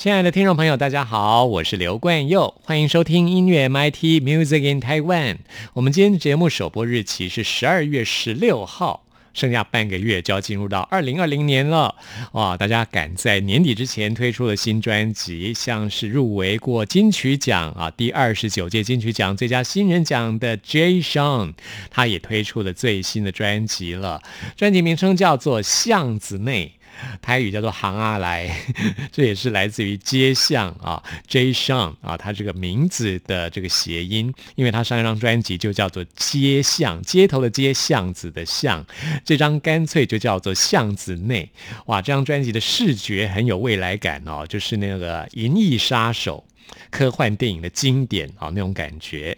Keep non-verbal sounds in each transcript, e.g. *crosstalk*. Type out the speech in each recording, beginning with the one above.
亲爱的听众朋友，大家好，我是刘冠佑，欢迎收听音乐 MIT Music in Taiwan。我们今天的节目首播日期是十二月十六号。剩下半个月就要进入到二零二零年了，哇！大家赶在年底之前推出了新专辑，像是入围过金曲奖啊，第二十九届金曲奖最佳新人奖的 Jay Sean，他也推出了最新的专辑了，专辑名称叫做《巷子内》。*laughs* 台语叫做“行啊来”，*laughs* 这也是来自于街巷啊，J. Sean 啊，他这个名字的这个谐音，因为他上一张专辑就叫做“街巷”，街头的街，巷子的巷，这张干脆就叫做“巷子内”。哇，这张专辑的视觉很有未来感哦，就是那个《银翼杀手》。科幻电影的经典啊，那种感觉，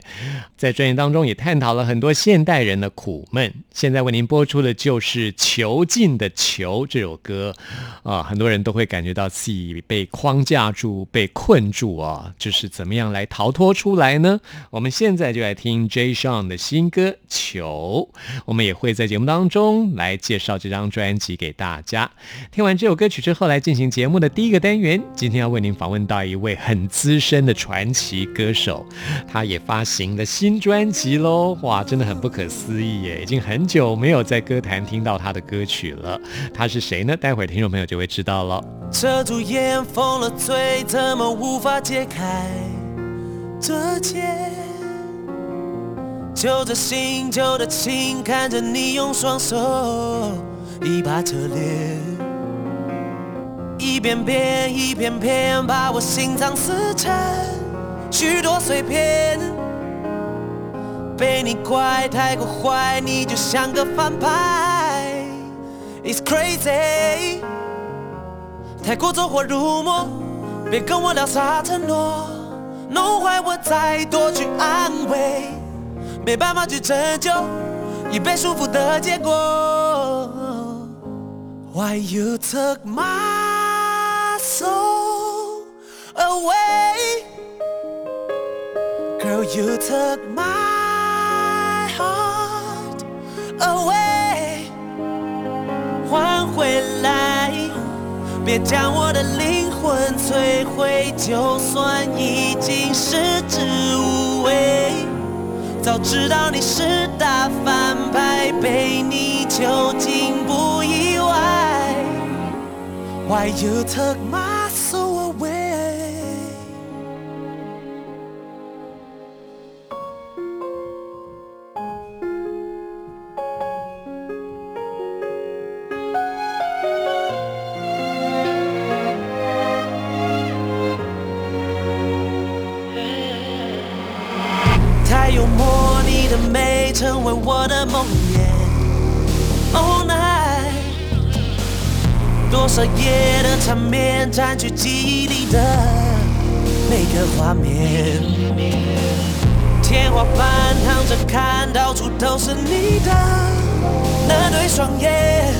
在专辑当中也探讨了很多现代人的苦闷。现在为您播出的就是《囚禁的囚》这首歌啊，很多人都会感觉到自己被框架住、被困住啊，就是怎么样来逃脱出来呢？我们现在就来听 Jay Sean 的新歌《囚》，我们也会在节目当中来介绍这张专辑给大家。听完这首歌曲之后，来进行节目的第一个单元。今天要为您访问到一位很资深。的传奇歌手，他也发行了新专辑喽！哇，真的很不可思议耶！已经很久没有在歌坛听到他的歌曲了。他是谁呢？待会儿听众朋友就会知道了。遮住眼，封了嘴，怎么无法解开这结？揪着心，揪着情，看着你用双手一把扯裂。一遍遍，一遍遍，把我心脏撕成许多碎片。被你怪太过坏，你就像个反派。It's crazy，太过走火入魔，别跟我聊啥承诺，弄坏我再多去安慰，没办法去拯救已被束缚的结果。Why you took my soul away. Girl, you took my heart away. 还回来，别将我的灵魂摧毁。就算已经食之无味，早知道你是大反派，被你囚禁不意外。Why you took my 缠绵，占据记忆里的每个画面。天花板躺着看，到处都是你的那对双眼。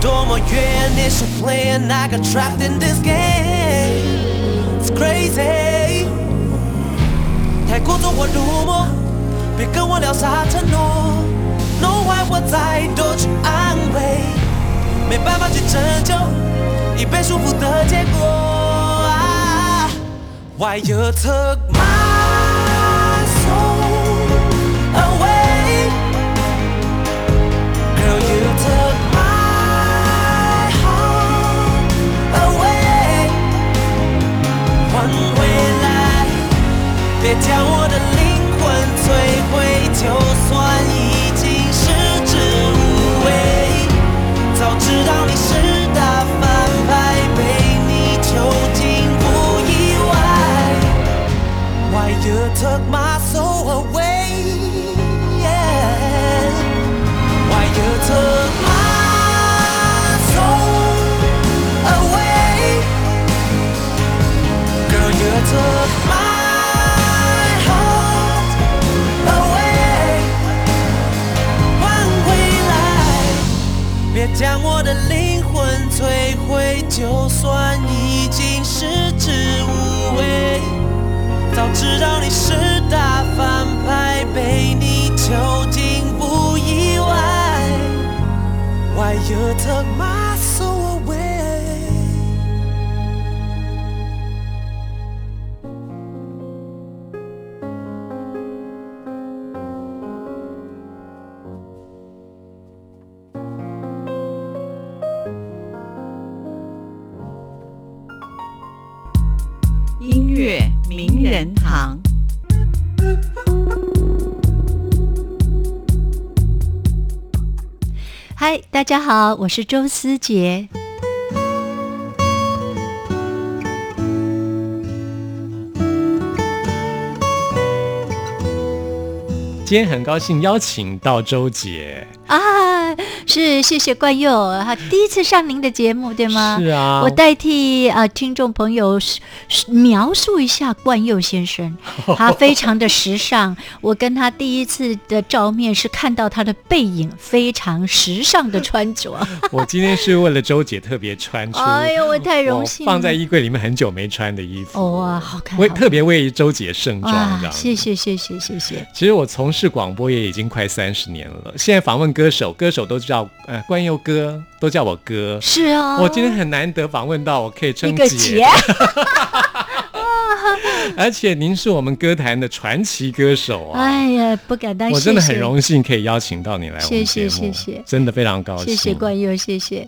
多么远，It's a plan, I got trapped in this game. It's crazy，太过走火入魔，别跟我聊啥承诺，弄坏我再多。拯救已被束缚的结果。Why you took my soul away? Girl, you took my heart away. 还回来，别将我的灵魂摧毁，就算已经食之无味。早知道 You took my soul away? Yeah. Why you took my soul away? Girl, you took my heart away. 还回来，别将我的灵魂摧毁，就算已经食之无味。早知道你是大反派，被你囚禁不意外。Why you took my 大家好，我是周思杰。今天很高兴邀请到周姐，啊，是谢谢冠佑，哈，第一次上您的节目，对吗？是啊我代替啊、呃听众朋友描述一下冠佑先生，*laughs* 他非常的时尚。我跟他第一次的照面是看到他的背影，非常时尚的穿着。*laughs* 我今天是为了周姐特别穿出，哎呦，我太荣幸了。放在衣柜里面很久没穿的衣服，哦哇，好看，好看为特别为周姐盛装这哇，样。谢谢谢谢谢谢。其实我从事广播也已经快三十年了，现在访问歌手，歌手都叫呃冠佑哥，都叫我哥。是啊，我今天很难得访问到我可以称一个 *laughs* 而且您是我们歌坛的传奇歌手啊！哎呀，不敢当，我真的谢谢很荣幸可以邀请到你来我们谢谢节目，谢谢真的非常高兴。谢谢冠佑，谢谢。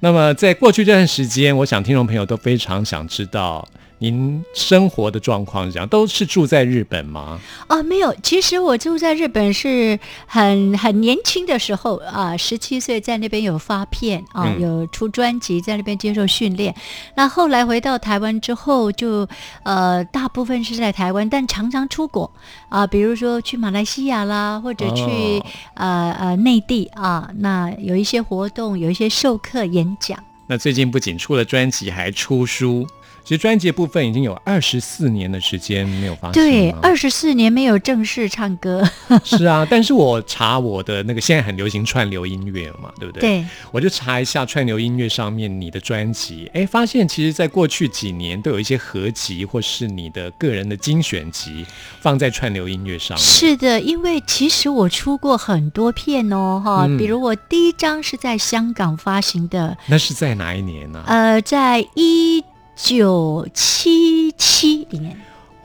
那么在过去这段时间，我想听众朋友都非常想知道您生活的状况是怎样，都是住在日本吗？哦，没有，其实我住在日本是很很年轻的时候啊，十七岁在那边有发片啊，嗯有出专辑，在那边接受训练。那后来回到台湾之后就，呃大部分是在台湾，但常常出国啊，比如说去马来西亚啦，或者去、哦呃呃内地啊，那有一些活动，有一些授课演讲。那最近不仅出了专辑，还出书。其实专辑部分已经有二十四年的时间没有发行对，二十四年没有正式唱歌。*laughs* 是啊，但是我查我的那个现在很流行串流音乐嘛，对不对？对，我就查一下串流音乐上面你的专辑，哎，发现其实在过去几年都有一些合集或是你的个人的精选集放在串流音乐上面。是的，因为其实我出过很多片哦，哈、嗯比如我第一张是在香港发行的，那是在哪一年呢、呃，在一九七七年，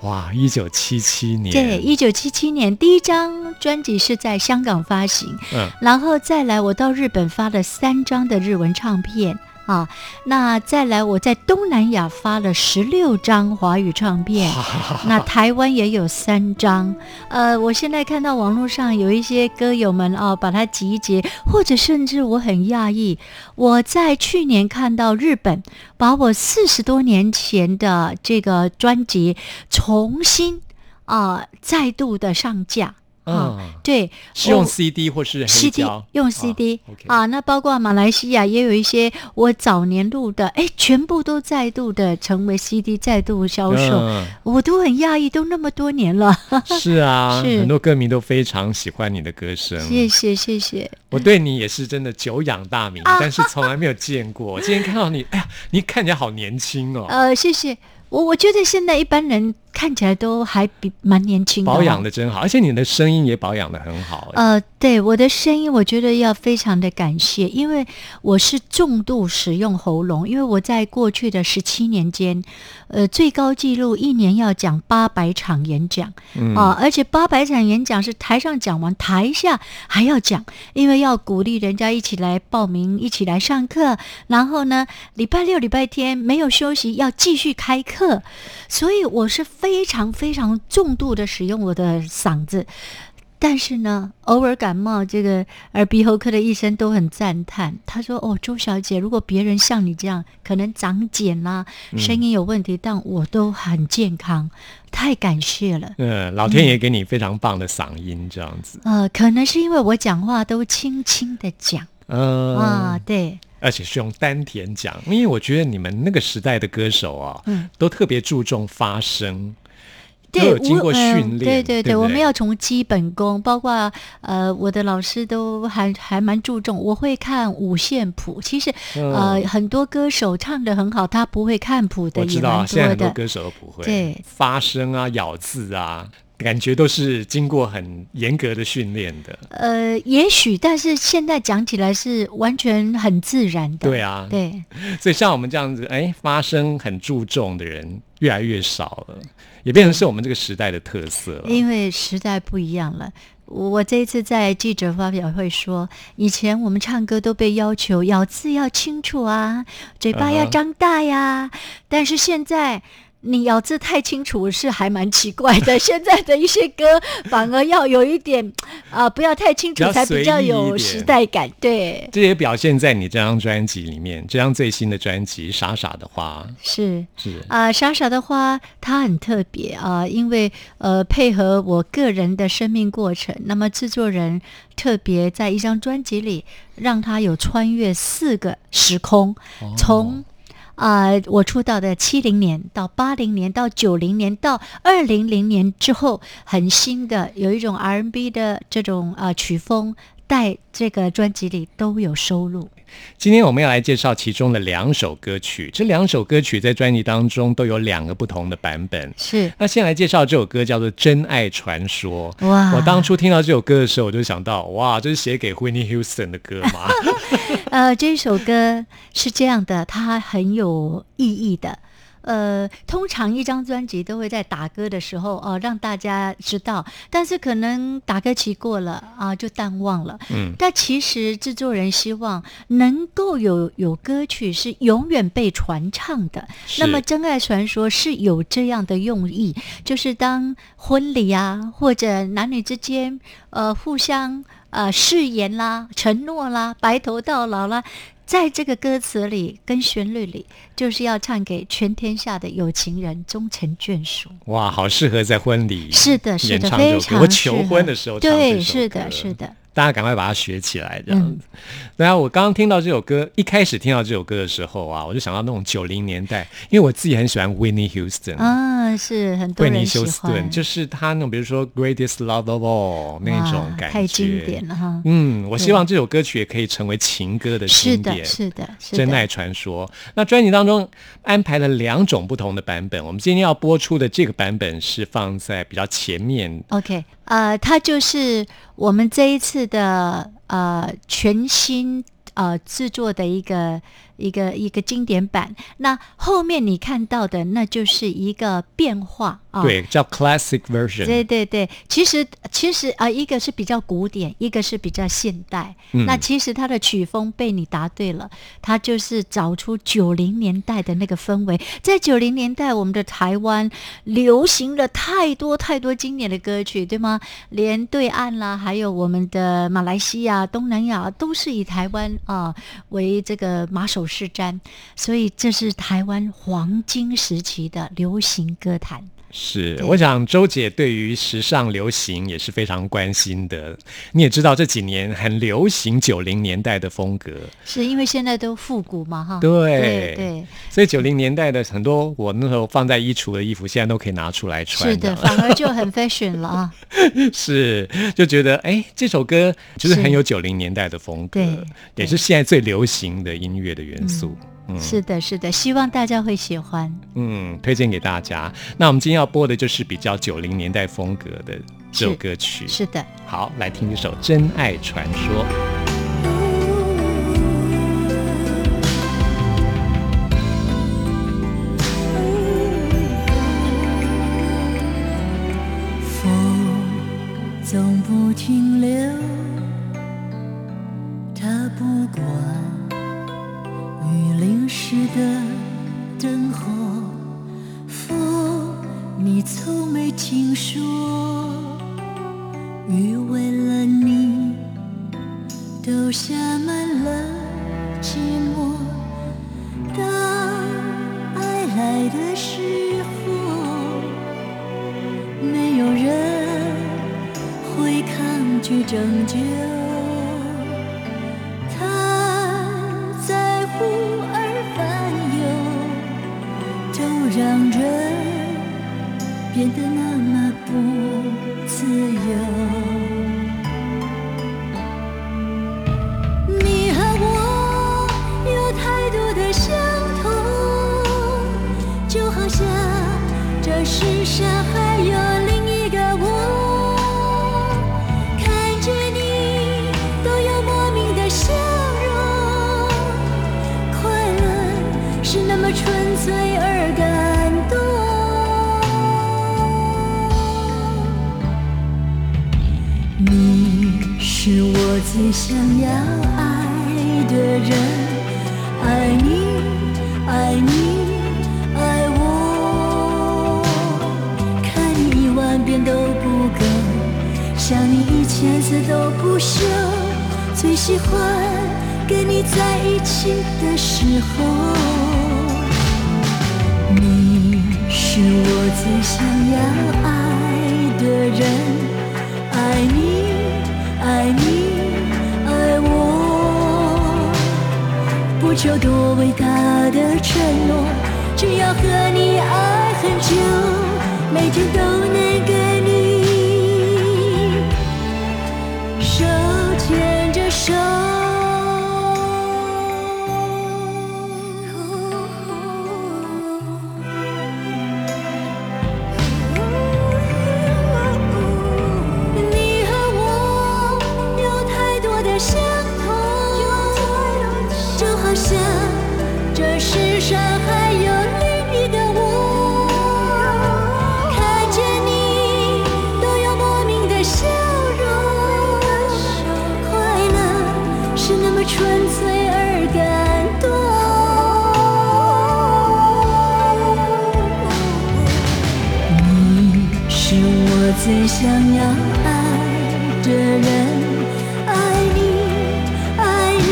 哇，一九七七年。对，一九七七年第一张专辑是在香港发行，嗯，然后再来我到日本发了三张的日文唱片。啊，那再来，我在东南亚发了十六张华语唱片，那台湾也有三张。呃，我现在看到网络上有一些歌友们啊，把它集结，或者甚至我很讶异，我在去年看到日本把我四十多年前的这个专辑重新啊、再度的上架。啊，嗯，对，是用 CD 或是黑 CD？用啊 CD 啊，那包括马来西亚也有一些我早年录的，哎，全部都再度的成为 CD 再度销售，嗯我都很讶异，都那么多年了，*laughs* 是啊，是很多歌迷都非常喜欢你的歌声。谢谢谢谢。我对你也是真的久仰大名，啊但是从来没有见过。我 *laughs* 今天看到你，哎呀，你看起来好年轻哦，呃，谢谢。我我觉得现在一般人看起来都还比蛮年轻的、保养。的真好，而且你的声音也保养的很好。哎呃，对我的声音，我觉得要非常的感谢，因为我是重度使用喉咙，因为我在过去的十七年间，呃，最高纪录一年要讲八百场演讲，嗯啊，而且八百场演讲是台上讲完，台下还要讲，因为要鼓励人家一起来报名，一起来上课，然后呢，礼拜六、礼拜天没有休息，要继续开课，所以我是非常非常重度的使用我的嗓子。但是呢，偶尔感冒，这个耳鼻喉科的医生都很赞叹。他说：“哦，周小姐，如果别人像你这样，可能长茧啦，声音有问题，但我都很健康，太感谢了。”嗯，老天爷给你非常棒的嗓音，这样子。呃，可能是因为我讲话都轻轻的讲呃啊，对，而且是用丹田讲，因为我觉得你们那个时代的歌手啊，嗯都特别注重发声，都对，有经过训练，对对对不我们要从基本功，包括呃，我的老师都还还蛮注重。我会看五线谱，其实、嗯呃，很多歌手唱的很好，他不会看谱的我知道啊，也蛮多的。现在很多歌手都不会，对发声啊、咬字啊，感觉都是经过很严格的训练的。呃，也许，但是现在讲起来是完全很自然的。对啊，对，所以像我们这样子，哎，发声很注重的人越来越少了，也变成是我们这个时代的特色了。因为时代不一样了。我这一次在记者发表会说，以前我们唱歌都被要求咬字要清楚啊，嘴巴要张大呀，但是现在。你咬字太清楚是还蛮奇怪的，现在的一些歌反而要有一点 *tsk* 啊、不要太清楚才比较有时代感。对，这也表现在你这张专辑里面，这张最新的专辑《傻傻的花是》是啊、傻傻的花它很特别啊、因为呃配合我个人的生命过程，那么制作人特别在一张专辑里让它有穿越四个时空，从。啊、我出道的七零年到八零年到九零年到二零零年之后，很新的有一种 R&B 的这种啊、曲风，在这个专辑里都有收录。今天我们要来介绍其中的两首歌曲，这两首歌曲在专辑当中都有两个不同的版本。是那先来介绍这首歌，叫做《真爱传说》。哇我当初听到这首歌的时候，我就想到，哇，这是写给 Whitney Houston 的歌吗？*laughs* 呃，这首歌是这样的，它很有意义的。呃，通常一张专辑都会在打歌的时候哦、让大家知道，但是可能打歌期过了啊，就淡忘了。嗯，但其实制作人希望能够有有歌曲是永远被传唱的。是那么《真爱传说》是有这样的用意，就是当婚礼啊，或者男女之间呃互相呃誓言啦、承诺啦、白头到老啦。在这个歌词里跟旋律里，就是要唱给全天下的有情人终成眷属。哇，好适合在婚礼是的，是的。非常我求婚的时候对，是的，是的。大家赶快把它学起来，这样嗯子。然后我刚刚听到这首歌，一开始听到这首歌的时候啊，我就想到那种九零年代，因为我自己很喜欢 Whitney Houston，、啊，是很多人喜休斯顿，欢，就是他那种比如说 Greatest Love of All 那种感觉，太经典了哈。嗯，我希望这首歌曲也可以成为情歌的是的，经典。是的，是的。真爱传说。那专辑当中安排了两种不同的版本，我们今天要播出的这个版本是放在比较前面 OK，呃，它就是我们这一次的呃全新呃制作的一个一个一个经典版。那后面你看到的，那就是一个变化啊。对，叫 Classic Version。对对对，其实其实啊、一个是比较古典，一个是比较现代。嗯那其实它的曲风被你答对了，它就是找出九零年代的那个氛围。在九零年代，我们的台湾流行了太多太多经典的歌曲，对吗？连对岸啦，还有我们的马来西亚、东南亚，都是以台湾啊、为这个马首是瞻，所以这是台湾黄金时期的流行歌坛。是，我想周姐对于时尚流行也是非常关心的。你也知道这几年很流行九零年代的风格，是因为现在都复古嘛，哈。对对对，所以九零年代的很多我那时候放在衣橱的衣服，现在都可以拿出来穿。是的，反而就很 *laughs* fashion 了啊。是，就觉得哎，这首歌就是是很有九零年代的风格对，也是现在最流行的音乐的元素。嗯是的，是的，希望大家会喜欢。嗯，推荐给大家。那我们今天要播的就是比较九零年代风格的这首歌曲。是的，好，来听一首《真爱传说》。风总不停留，从没听说雨为了你都下满了寂寞。当爱来的时候，没有人会抗拒拯救。这世上还有另一个我。看见你都有莫名的笑容，快乐是那么纯粹而感动。你是我最想要爱的人，想你一千次都不休。最喜欢跟你在一起的时候。你是我最想要爱的人，爱你，爱你，爱我，不求多伟大的承诺，只要和你爱很久，每天都能跟你牵着手。你和我有太多的相同，就好像最想要爱的人，爱你，爱你，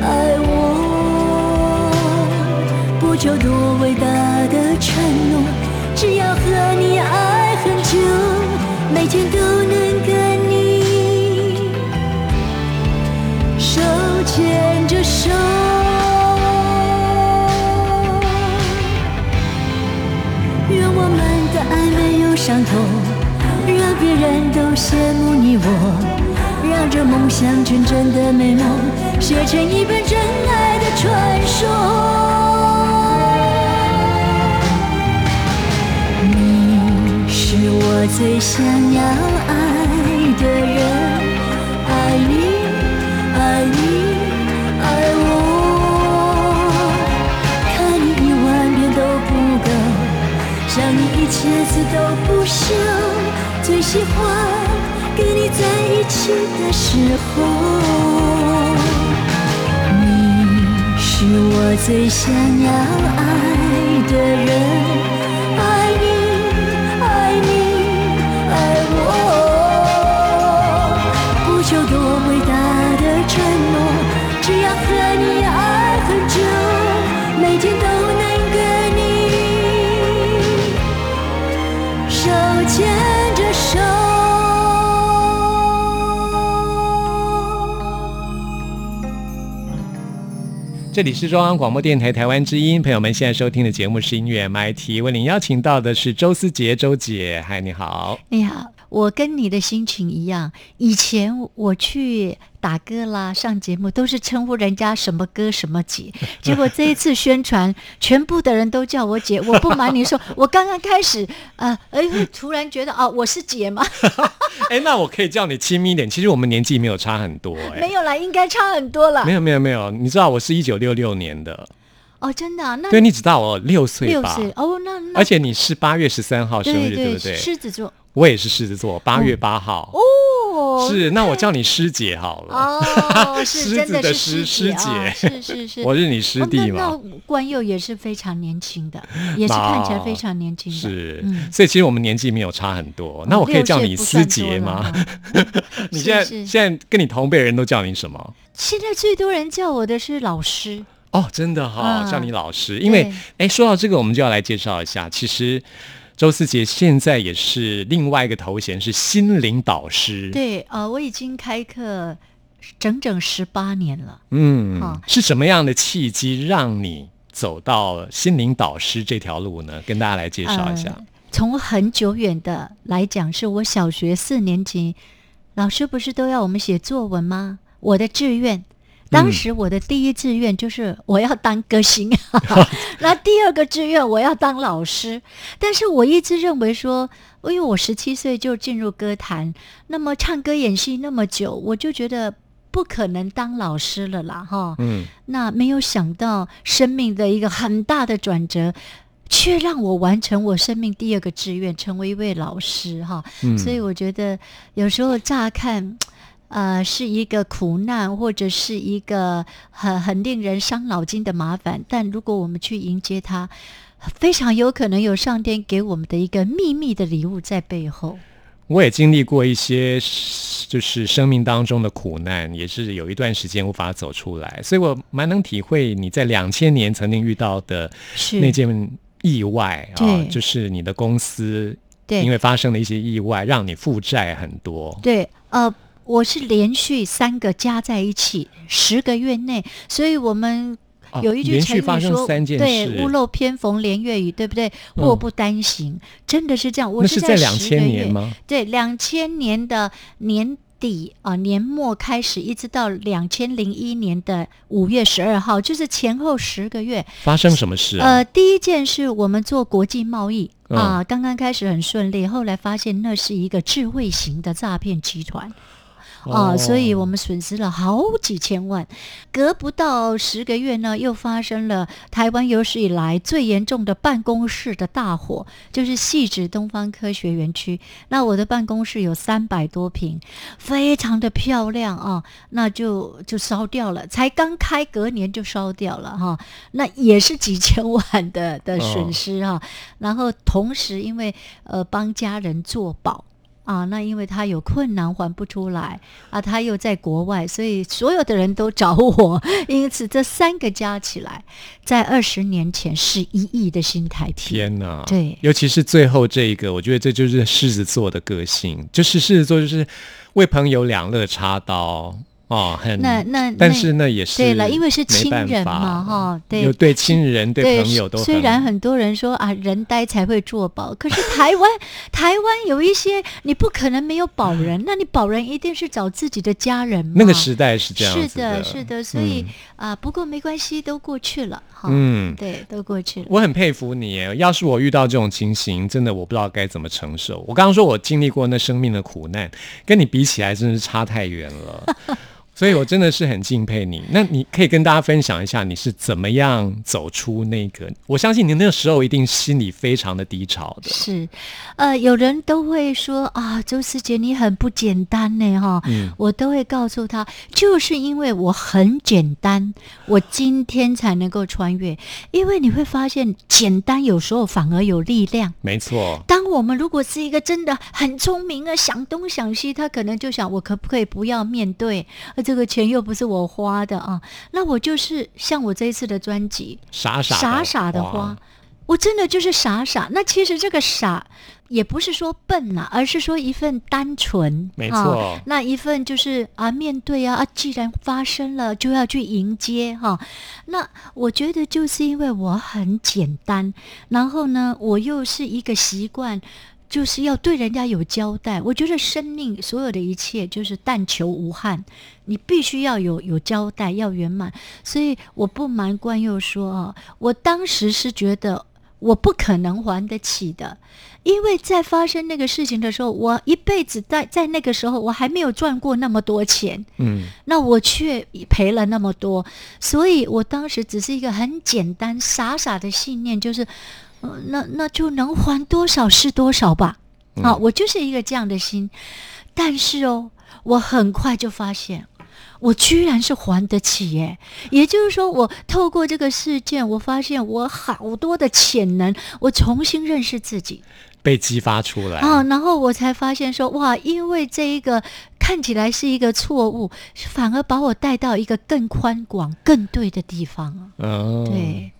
爱我，不求多伟大的承诺，只要和你爱很久，每天都羡慕你我，让这梦想成真的美梦，写成一本真爱的传说。你是我最想要爱的人，爱你，爱你，爱我。看你一万遍都不够，想你一千次都不起的时候，你是我最想要爱的人，这里是中央广播电台台湾之音，朋友们现在收听的节目是音乐 MIT，为您邀请到的是周思杰周姐，嗨，你好。你好，我跟你的心情一样。以前我去打歌啦、上节目，都是称呼人家什么哥什么姐。*laughs* 结果这一次宣传，全部的人都叫我姐。我不瞒你说，我刚刚开始，呃，哎，突然觉得哦，我是姐吗？*laughs* 哎，那我可以叫你亲密一点。其实我们年纪没有差很多、哎，没有啦，应该差很多了没。有没有没有，你知道我是一九六六年的，哦，真的啊、那对你只大我六岁吧？六岁哦，那那而且你是八月十三号生对日，对不对？狮子座我也是狮子座，八月八号。哦，是，那我叫你师姐好了。哦，*laughs* 狮是真子的是狮师啊师姐是是是，*laughs* 我是你师哦弟嘛。那那关佑也是非常年轻的，*laughs* 也是看起来非常年轻的。是，嗯所以其实我们年纪没有差很多。那我可以叫你师姐吗？你现在现在跟你同辈人都叫你什么？现在最多人叫我的是老师，哦，真的哈、嗯叫你老师。因为对哎，说到这个，我们就要来介绍一下，其实周思杰现在也是另外一个头衔是心灵导师。，对，呃，我已经开课整整十八年了。嗯，好是什么样的契机让你走到心灵导师这条路呢？跟大家来介绍一下。呃从很久远的来讲，是我小学四年级，老师不是都要我们写作文吗？我的志愿。当时我的第一志愿就是我要当歌星，*laughs* 那第二个志愿我要当老师。但是我一直认为说，因为我十七岁就进入歌坛，那么唱歌演戏那么久，我就觉得不可能当老师了啦，哈。嗯，那没有想到生命的一个很大的转折，却让我完成我生命第二个志愿，成为一位老师哈。嗯所以我觉得有时候乍看。呃，是一个苦难，或者是一个很很令人伤脑筋的麻烦。但如果我们去迎接它，非常有可能有上天给我们的一个秘密的礼物在背后。我也经历过一些就是生命当中的苦难，也是有一段时间无法走出来，所以我蛮能体会你在两千年曾经遇到的那件意外啊，对就是你的公司对因为发生了一些意外，让你负债很多。对，呃，我是连续三个加在一起，十个月内，所以我们。哦有一句成语说，三件对，屋漏偏逢连月雨，对不对？祸不单行，真的是这样。我是在两10个月千年？吗？对，两千年的年底啊、年末开始，一直到两千零一年的五月十二号，就是前后十个月。发生什么事啊？呃，第一件事我们做国际贸易嗯啊、刚刚开始很顺利，后来发现那是一个智慧型的诈骗集团。啊、哦所以我们损失了好几千万。隔不到十个月呢，又发生了台湾有史以来最严重的办公室的大火，就是细致东方科学园区。那我的办公室有三百多平，非常的漂亮啊，那就就烧掉了，才刚开，隔年就烧掉了哈、那也是几千万的的损失哈、然后同时因为呃帮家人做保。啊，那因为他有困难还不出来啊，他又在国外，所以所有的人都找我，因此这三个加起来，在二十年前是一亿的新台币。天哪！对尤其是最后这一个，我觉得这就是狮子座的个性，就是狮子座就是为朋友两肋插刀哦，很那那但是那也是对了，因为是亲人嘛，哈，对有，对亲人对朋友都虽然很多人说啊，人呆才会做保，*laughs* 可是台湾台湾有一些你不可能没有保人，那 *laughs* 你保人一定是找自己的家人嘛。那个时代是这样子是的，是的，所以嗯啊、不过没关系，都过去了哈。嗯对，都过去了。我很佩服你耶，要是我遇到这种情形，真的我不知道该怎么承受。我刚刚说我经历过那生命的苦难，跟你比起来真是差太远了。所以我真的是很敬佩你。那你可以跟大家分享一下你是怎么样走出那个？我相信你那个时候一定心里非常的低潮的。是，呃，有人都会说啊，周思杰你很不简单呢，哈、嗯我都会告诉他，就是因为我很简单，我今天才能够穿越。因为你会发现，简单有时候反而有力量。没错，当我们如果是一个真的很聪明啊，想东想西，他可能就想我可不可以不要面对？呃，这个钱又不是我花的啊，那我就是像我这一次的专辑，傻傻傻傻的花，我真的就是傻傻。那其实这个傻也不是说笨呐、而是说一份单纯。没啊错那一份就是啊，面对啊啊，既然发生了，就要去迎接哈、那我觉得就是因为我很简单，然后呢，我又是一个习惯。就是要对人家有交代。我觉得生命所有的一切就是但求无憾，你必须要有有交代，要圆满。所以我不瞒关佑说啊，我当时是觉得我不可能还得起的，因为在发生那个事情的时候，我一辈子在在那个时候我还没有赚过那么多钱，嗯，那我却赔了那么多，所以我当时只是一个很简单傻傻的信念，就是，呃，那那就能还多少是多少吧，啊，我就是一个这样的心，但是哦，我很快就发现。我居然是还得起耶！也就是说，我透过这个事件，我发现我好多的潜能，我重新认识自己被激发出来啊，然后我才发现说，哇，因为这一个看起来是一个错误，反而把我带到一个更宽广、更对的地方啊。嗯，对。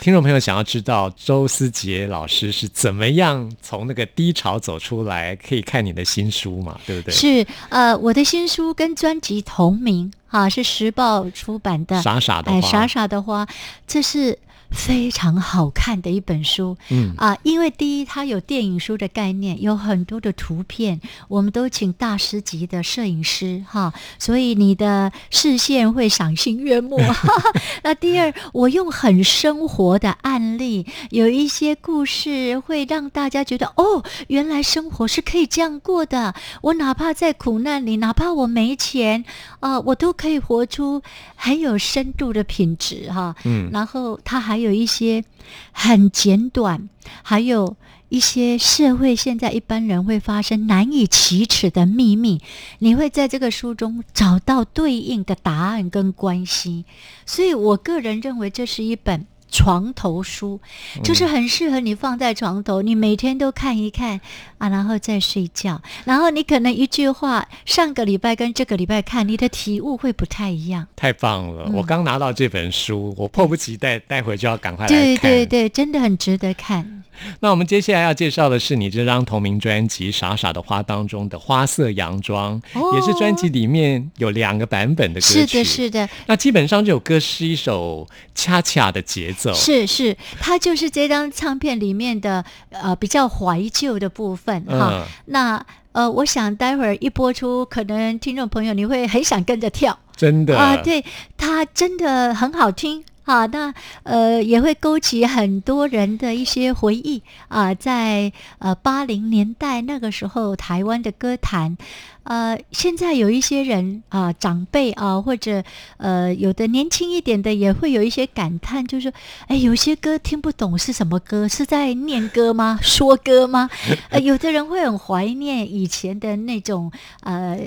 听众朋友想要知道周思杰老师是怎么样从那个低潮走出来，可以看你的新书嘛？对不对？是，呃，我的新书跟专辑同名，啊，是时报出版的。傻傻的花，哎，傻傻的花，这是。非常好看的一本书，嗯啊，因为第一，它有电影书的概念，有很多的图片，我们都请大师级的摄影师哈，所以你的视线会赏心悦目。*laughs* *laughs* 那第二，我用很生活的案例，有一些故事会让大家觉得，哦，原来生活是可以这样过的。我哪怕在苦难里，哪怕我没钱啊，我都可以活出很有深度的品质哈。嗯，然后它还有有一些很简短，还有一些社会现在一般人会发生难以启齿的秘密，你会在这个书中找到对应的答案跟关系。所以我个人认为这是一本。床头书就是很适合你放在床头，你每天都看一看啊，然后再睡觉。然后你可能一句话，上个礼拜跟这个礼拜看，你的体悟会不太一样。太棒了！我刚拿到这本书，我迫不及待，待会就要赶快来对看。对对，真的很值得看。那我们接下来要介绍的是你这张同名专辑《傻傻的花》当中的《花色洋装》，也是专辑里面有两个版本的歌曲。是的，是的。那基本上这首歌是一首恰恰的节奏。是是，它就是这张唱片里面的呃比较怀旧的部分哈。那呃，我想待会儿一播出，可能听众朋友你会很想跟着跳。真的啊，对，它真的很好听。好，那呃也会勾起很多人的一些回忆啊，在呃八零年代那个时候，台湾的歌坛，呃，现在有一些人啊，长辈啊，或者呃有的年轻一点的，也会有一些感叹，就是哎，有些歌听不懂是什么歌，是在念歌吗？*laughs* 说歌吗？呃，有的人会很怀念以前的那种呃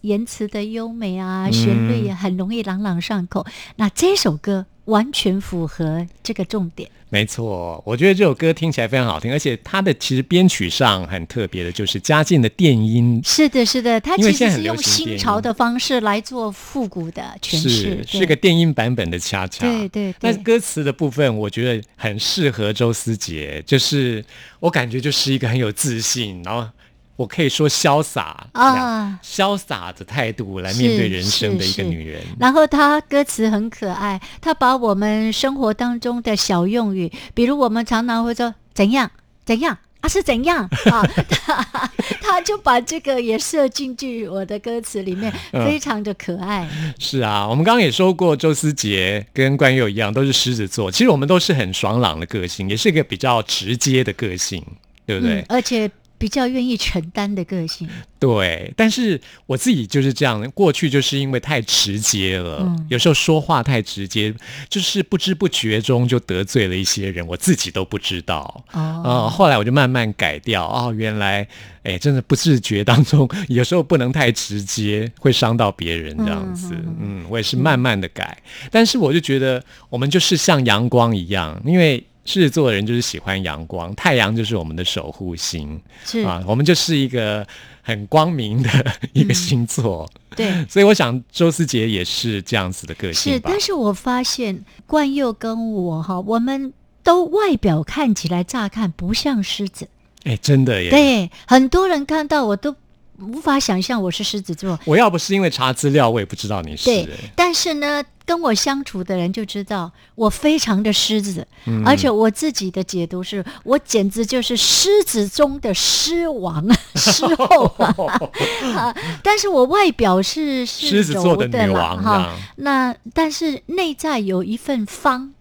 言辞的优美啊，旋律也很容易朗朗上口。那这首歌。完全符合这个重点。没错，我觉得这首歌听起来非常好听，而且它的其实编曲上很特别的，就是加进的电音。是的，是的，它其实是用新新潮的方式来做复古的诠释，是是个电音版本的恰恰。对对。那歌词的部分，我觉得很适合周思杰，就是我感觉就是一个很有自信，然后。我可以说潇洒啊，潇洒的态度来面对人生的一个女人。然后她歌词很可爱，她把我们生活当中的小用语，比如我们常常会说怎样怎样啊，是怎样 *laughs* 啊，*laughs* 她她就把这个也设进去我的歌词里面，*laughs* 非常的可爱。是啊，我们刚刚也说过，周思杰跟关佑一样，都是狮子座。其实我们都是很爽朗的个性，也是一个比较直接的个性，对不对？而且。比较愿意承担的个性，对，但是我自己就是这样，过去就是因为太直接了，有时候说话太直接，就是不知不觉中就得罪了一些人，我自己都不知道。哦，后来我就慢慢改掉，哦，原来，哎，真的不自觉当中，有时候不能太直接，会伤到别人这样子。嗯，我也是慢慢的改，但是我就觉得我们就是像阳光一样，因为。狮子座的人就是喜欢阳光，太阳就是我们的守护星，是啊，我们就是一个很光明的 *laughs* 一个星座。对，*laughs* 所以我想周思杰也是这样子的个性。是，但是我发现冠佑跟我哈，我们都外表看起来乍看不像狮子。哎，真的耶。对，很多人看到我都。无法想象我是狮子座。我要不是因为查资料，我也不知道你是。对，但是呢，跟我相处的人就知道我非常的狮子，而且我自己的解读是我简直就是狮子中的狮王、*laughs* 狮后 *laughs* 啊！但是我外表是狮子座的女王哈，那但是内在有一份方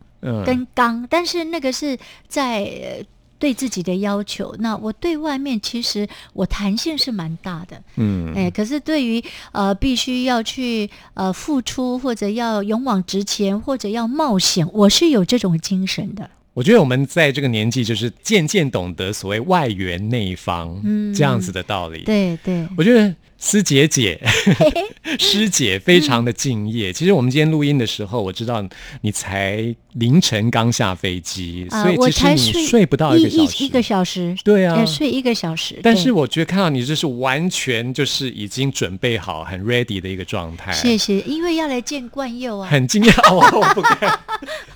跟刚，但是那个是在。对自己的要求。那我对外面其实我弹性是蛮大的，嗯，哎，可是对于呃必须要去呃付出或者要勇往直前或者要冒险，我是有这种精神的。我觉得我们在这个年纪，就是渐渐懂得所谓外圆内方，嗯这样子的道理。，对对，我觉得师姐姐、*laughs* 师姐非常的敬业。其实我们今天录音的时候，我知道你才凌晨刚下飞机，啊、所以其实你睡睡不到一个小时。一个小时，对啊呃睡一个小时。但是我觉得看到你这是完全就是已经准备好、很 ready 的一个状态。谢谢，因为要来见冠佑啊。很惊讶，哦 *laughs* 我不敢。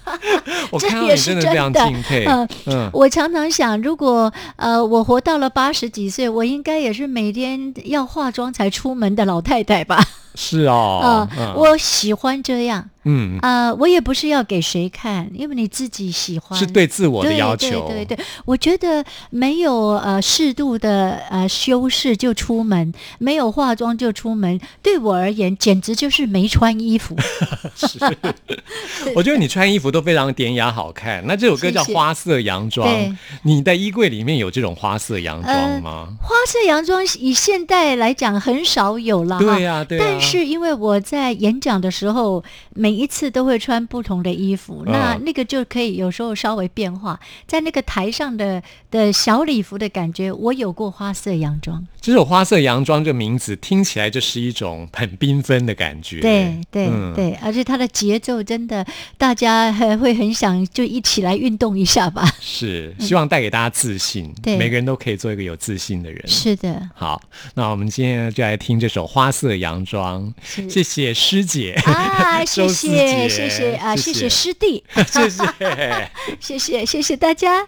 *laughs* 我看到你真的非常敬佩。嗯嗯，我常常想，如果呃我活到了八十几岁，我应该也是每天要化妆才出门的老太太吧？是哦我喜欢这样嗯啊、我也不是要给谁看，因为你自己喜欢。是对自我的要求。对对对，我觉得没有呃适度的呃修饰就出门，没有化妆就出门，对我而言简直就是没穿衣服。*laughs* 是 *laughs* 我觉得你穿衣服都非常典雅好看。那这首歌叫花色洋装》对，你的衣柜里面有这种花色洋装呃吗？花色洋装以现代来讲很少有了。对呀对呀但是因为我在演讲的时候，每一次都会穿不同的衣服，嗯那那个就可以有时候稍微变化，在那个台上的的小礼服的感觉，我有过花色洋装。这首《花色洋装》这名字听起来就是一种很缤纷的感觉。对对、嗯对，而且它的节奏真的，大家还会很想就一起来运动一下吧。是希望带给大家自信，对每个人都可以做一个有自信的人。是的，好，那我们今天就来听这首《花色洋装》，是谢谢师姐 *laughs* 啊，谢谢谢谢啊，*laughs* 谢谢谢师弟，谢谢。谢谢谢谢大家。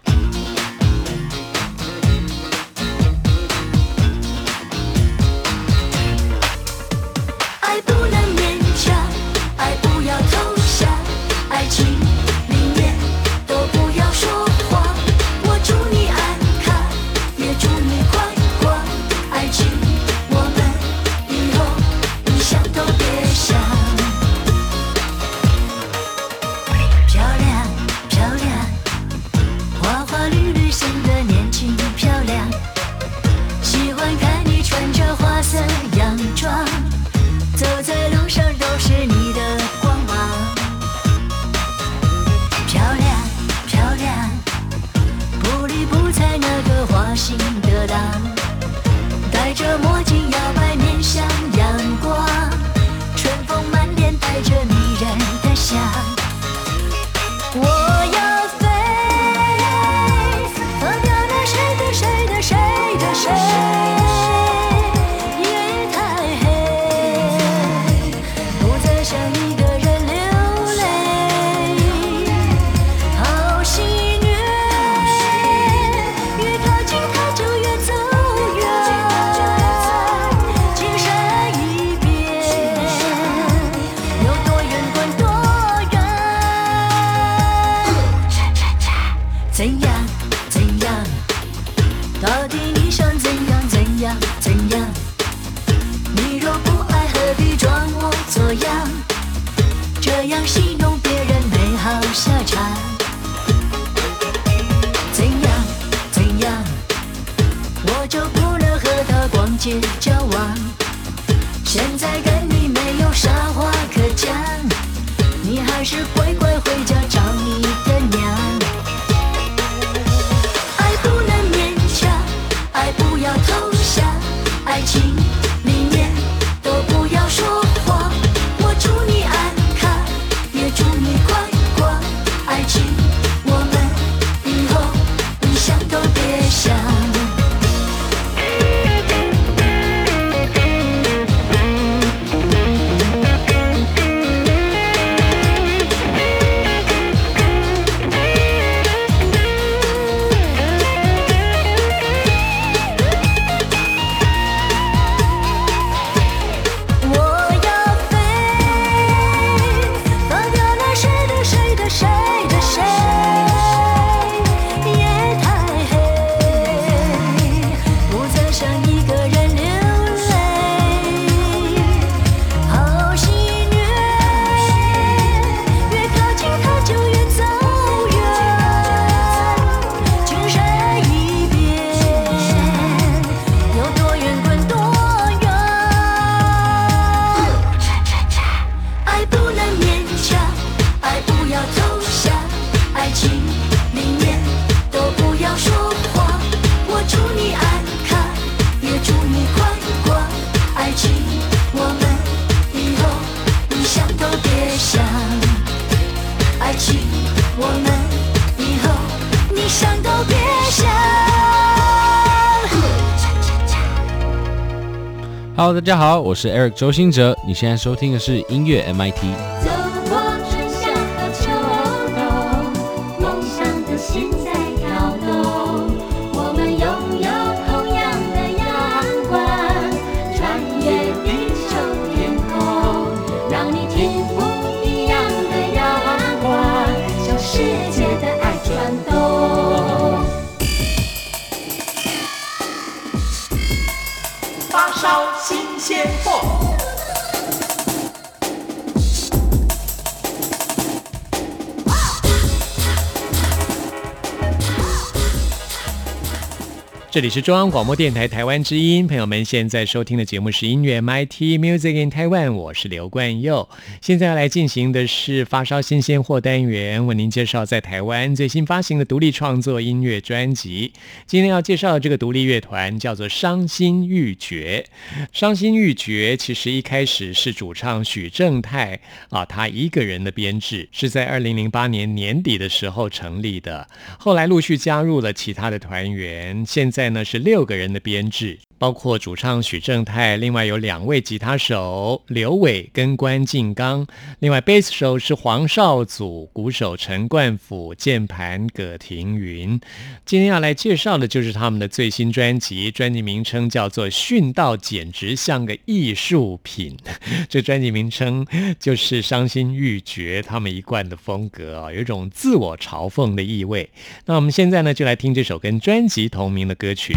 大家好，我是 Eric 周兴哲，你现在收听的是音乐 MIT。天爆这里是中央广播电台台湾之音，朋友们现在收听的节目是音乐 MIT Music in Taiwan，我是刘冠佑。现在要来进行的是发烧新鲜货单元，为您介绍在台湾最新发行的独立创作音乐专辑。今天要介绍的这个独立乐团叫做伤心欲绝。伤心欲绝其实一开始是主唱许正泰啊，他一个人的编制，是在二零零八年年底的时候成立的，后来陆续加入了其他的团员，现在在呢是六个人的编制，包括主唱许正泰，另外有两位吉他手刘伟跟关敬刚，另外贝斯手是黄少祖，鼓手陈冠甫，键盘葛庭云。今天要来介绍的就是他们的最新专辑，专辑名称叫做《殉道简直像个艺术品》，*laughs* 这专辑名称就是伤心欲绝他们一贯的风格啊、有一种自我嘲讽的意味。那我们现在呢，就来听这首跟专辑同名的歌曲。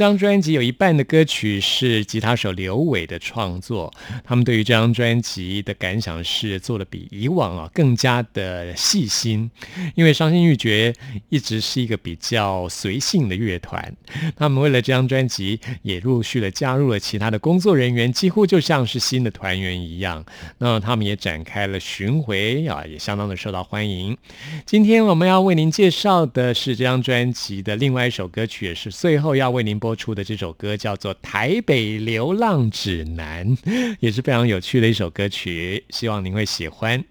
这张专辑有一半的歌曲是吉他手刘伟的创作，他们对于这张专辑的感想是做的比以往啊更加的细心，因为伤心欲绝一直是一个比较随性的乐团，他们为了这张专辑也陆续的加入了其他的工作人员，几乎就像是新的团员一样。那他们也展开了巡回啊，也相当的受到欢迎。今天我们要为您介绍的是这张专辑的另外一首歌曲，也是最后要为您播播出的这首歌，叫做《台北流浪指南》，*laughs* 也是非常有趣的一首歌曲，希望您会喜欢。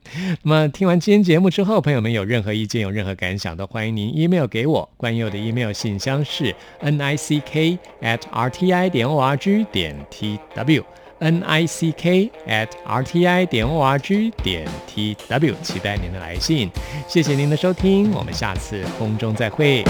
那么听完今天节目之后，朋友们有任何意见、有任何感想，都欢迎您 email 给我。关佑的 email 信箱是 n i c k at r t i 点 o r g 点 t w。n i c k at r t i 点 o r g 点 t w，期待您的来信。谢谢您的收听，我们下次空中再会。